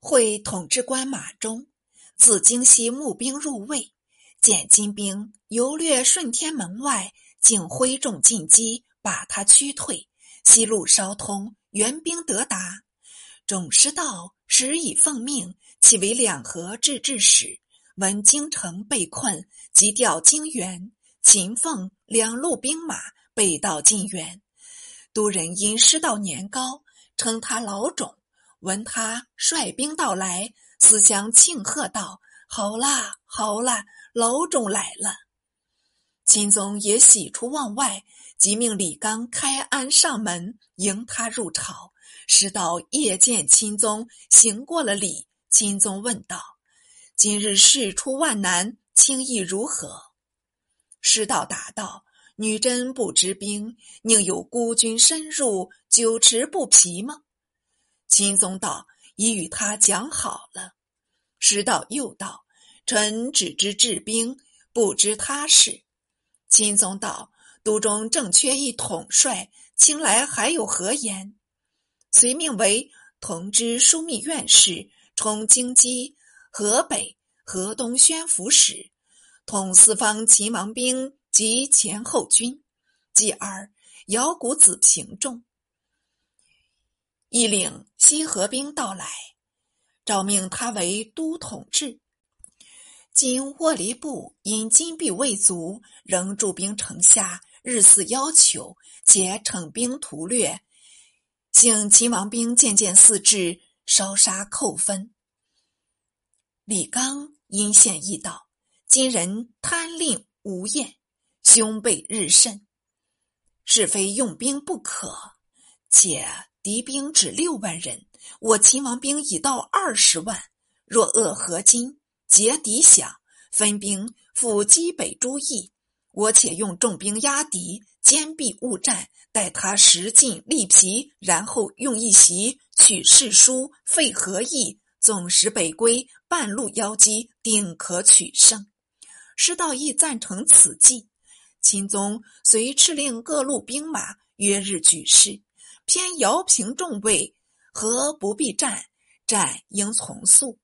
会统制官马中，自京西募兵入魏，见金兵游掠顺天门外，竟挥众进击，把他驱退。西路稍通，援兵得达。众师道时已奉命，其为两河制置使。闻京城被困，即调京援。秦凤两路兵马背道进援。都人因师道年高，称他老种。闻他率兵到来，思乡庆贺道：“好啦，好啦，老总来了。”钦宗也喜出望外，即命李纲开安上门迎他入朝。师道夜见钦宗，行过了礼。钦宗问道：“今日事出万难，轻易如何？”师道答道：“女真不知兵，宁有孤军深入，久持不疲吗？”钦宗道：“已与他讲好了。”师道又道：“臣只知治兵，不知他事。”钦宗道：“都中正缺一统帅，卿来还有何言？”遂命为同知枢密院事，充京畿、河北、河东宣抚使，统四方秦王兵及前后军。继而遥鼓子平仲。一领西河兵到来，诏命他为都统制。今沃离部因金币未足，仍驻兵城下，日似要求，且逞兵屠掠，幸秦王兵渐渐四至，烧杀扣分。李纲因献议道：“今人贪吝无厌，凶悖日甚，是非用兵不可，且。”敌兵只六万人，我秦王兵已到二十万。若扼合金，截敌饷，分兵赴击北诸邑，我且用重兵压敌，坚壁勿战，待他食尽力疲，然后用一袭取士书，废何意，纵使北归，半路邀击，定可取胜。师道义赞成此计。秦宗遂敕令各路兵马约日举事。偏姚平众位，何不必战？战应从速。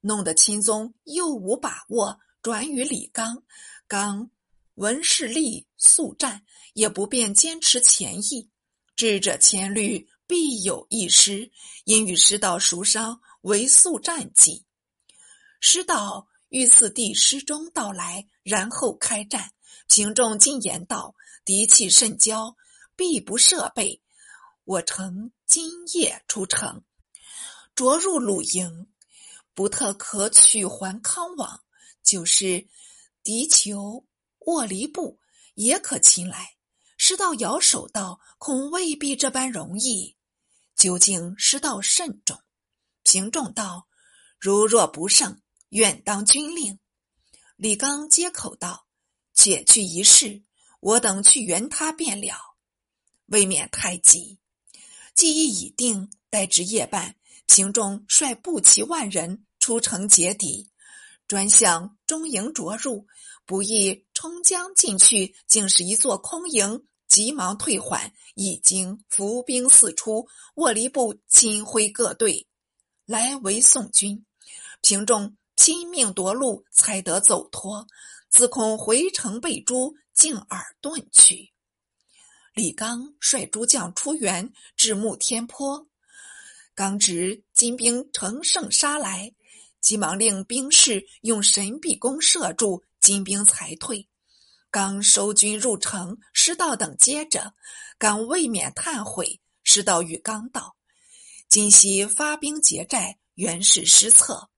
弄得钦宗又无把握，转与李纲。纲闻势力速战，也不便坚持前意。智者千虑，必有一失。因与师道熟商，为速战计。师道欲赐帝师中到来，然后开战。平众进言道：“敌气甚骄，必不设备。”我乘今夜出城，着入鲁营，不特可取还康王。就是敌酋卧离部，也可擒来。师道摇手道：“恐未必这般容易。”究竟师道慎重。平仲道：“如若不胜，愿当军令。”李刚接口道：“且去一试，我等去援他便了，未免太急。”计议已定，待至夜半，平仲率步骑万人出城截敌，专向中营着入，不意冲将进去，竟是一座空营，急忙退还。已经伏兵四出，卧离部亲挥各队来围宋军，平仲拼命夺路，才得走脱。自恐回城被诛，径而遁去。李纲率诸将出援，至木天坡。刚值金兵乘胜杀来，急忙令兵士用神臂弓射住，金兵才退。刚收军入城，师道等接着，刚未免叹悔。师道与刚道：“今夕发兵劫寨，原是失策。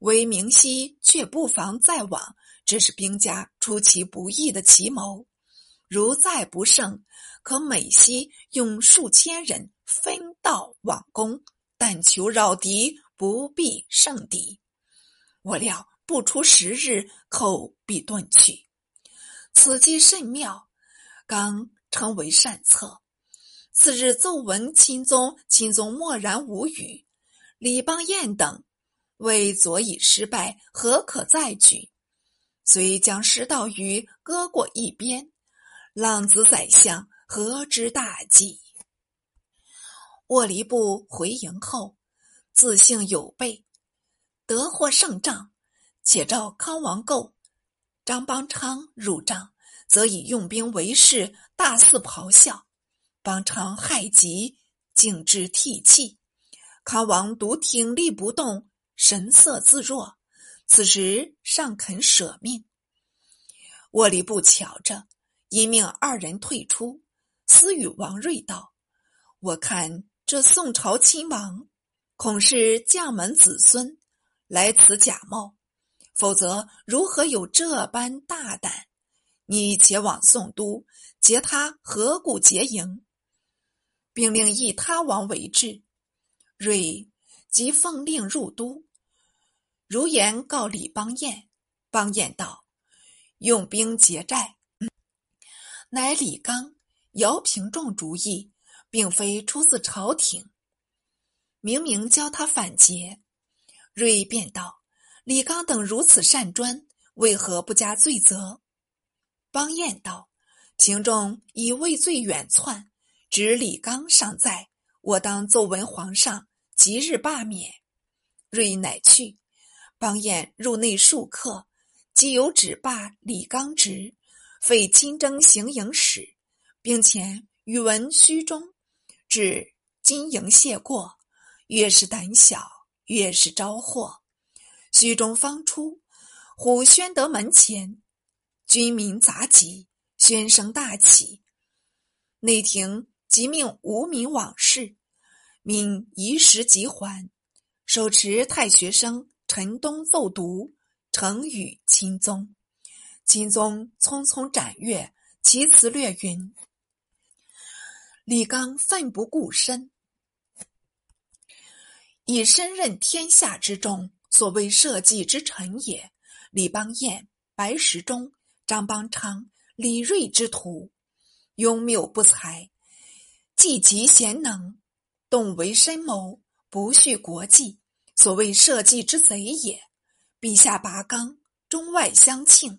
为明夕却不妨再往，这是兵家出其不意的奇谋。如再不胜。”可每夕用数千人分道往攻，但求扰敌，不必胜敌。我料不出十日，寇必遁去。此计甚妙，刚称为善策。次日奏闻钦宗，钦宗默然无语。李邦彦等为左以失败，何可再举？遂将师道于搁过一边。浪子宰相。何之大计？沃离部回营后，自信有备，得获胜仗，且召康王构、张邦昌入帐，则以用兵为事，大肆咆哮。邦昌害极，竟之涕泣。康王独挺立不动，神色自若。此时尚肯舍命。沃里不巧着，因命二人退出。私语王睿道：“我看这宋朝亲王，恐是将门子孙，来此假冒。否则如何有这般大胆？你且往宋都，劫他河谷结营，并令议他王为质。睿即奉令入都，如言告李邦彦。邦彦道：用兵劫寨，乃李纲。”姚平仲主意，并非出自朝廷。明明教他反劫，瑞便道：“李纲等如此善专，为何不加罪责？”邦彦道：“平仲已畏罪远窜，指李纲尚在，我当奏闻皇上，即日罢免。”瑞乃去。邦彦入内数刻，即有旨罢李纲职，废亲征行营使。并且语文虚中，至金营谢过，越是胆小，越是招祸。虚中方出，忽宣德门前，军民杂集，喧声大起。内廷即命无名往事，命移时即还。手持太学生陈东奏读，成语钦宗。钦宗匆匆斩阅，其词略云。李纲奋不顾身，以身任天下之重，所谓社稷之臣也。李邦彦、白石中、张邦昌、李锐之徒，庸谬不才，既极贤能，动为深谋，不恤国计，所谓社稷之贼也。陛下拔纲，中外相庆，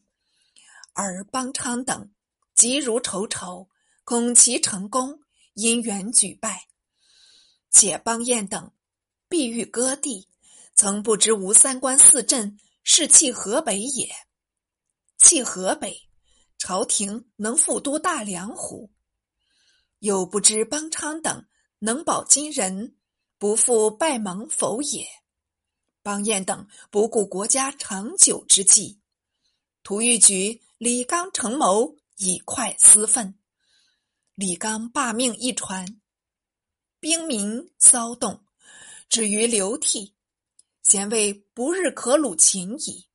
而邦昌等急如仇仇，恐其成功。因缘举败，且邦彦等必欲割地，曾不知吴三关四镇是弃河北也。弃河北，朝廷能复都大梁乎？又不知邦昌等能保金人，不负拜盟否也？邦彦等不顾国家长久之计，图欲举李纲成谋，以快私愤。李纲罢命一传，兵民骚动，止于流涕。贤谓不日可虏秦矣。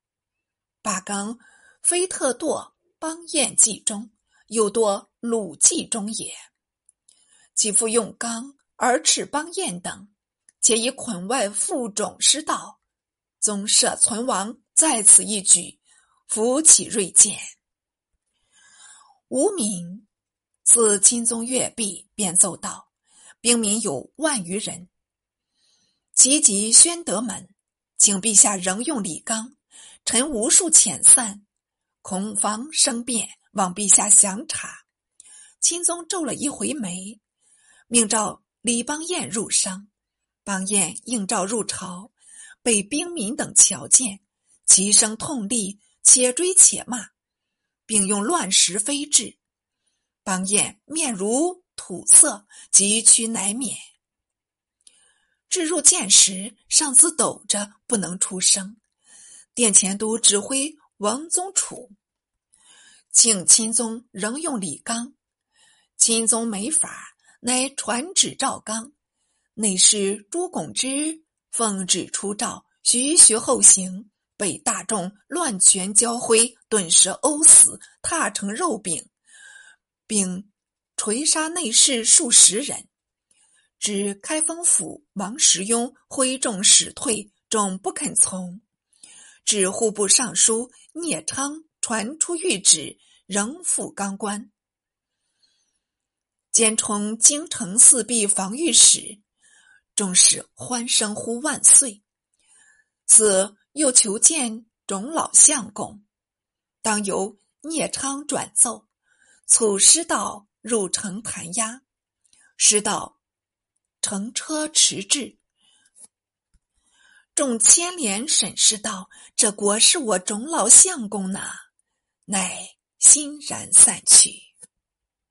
罢纲非特堕邦彦计中，又堕鲁计中也。其父用纲而斥邦彦等，且以捆外负种失道，宗社存亡在此一举，扶起锐剑。无名。自钦宗阅毕，便奏道：“兵民有万余人，齐集宣德门，请陛下仍用李纲。臣无数遣散，恐防生变，望陛下详察。”钦宗皱了一回眉，命召李邦彦入商。邦彦应召入朝，被兵民等瞧见，齐声痛厉，且追且骂，并用乱石飞掷。邦彦面如土色，急趋乃免。至入见时，上司抖着不能出声。殿前都指挥王宗楚，请钦宗仍用李纲。钦宗没法，乃传旨赵纲。内侍朱拱之奉旨出诏，徐徐后行，被大众乱拳交挥，顿时殴死，踏成肉饼。并锤杀内侍数十人，指开封府王时雍挥众使退，众不肯从。指户部尚书聂昌传出谕旨，仍赴刚关。兼充京城四壁防御使，众使欢声呼万岁。此又求见种老相公，当由聂昌转奏。促师道入城盘压，师道乘车迟至，众牵连审视道：“这国是我种老相公呐。”乃欣然散去。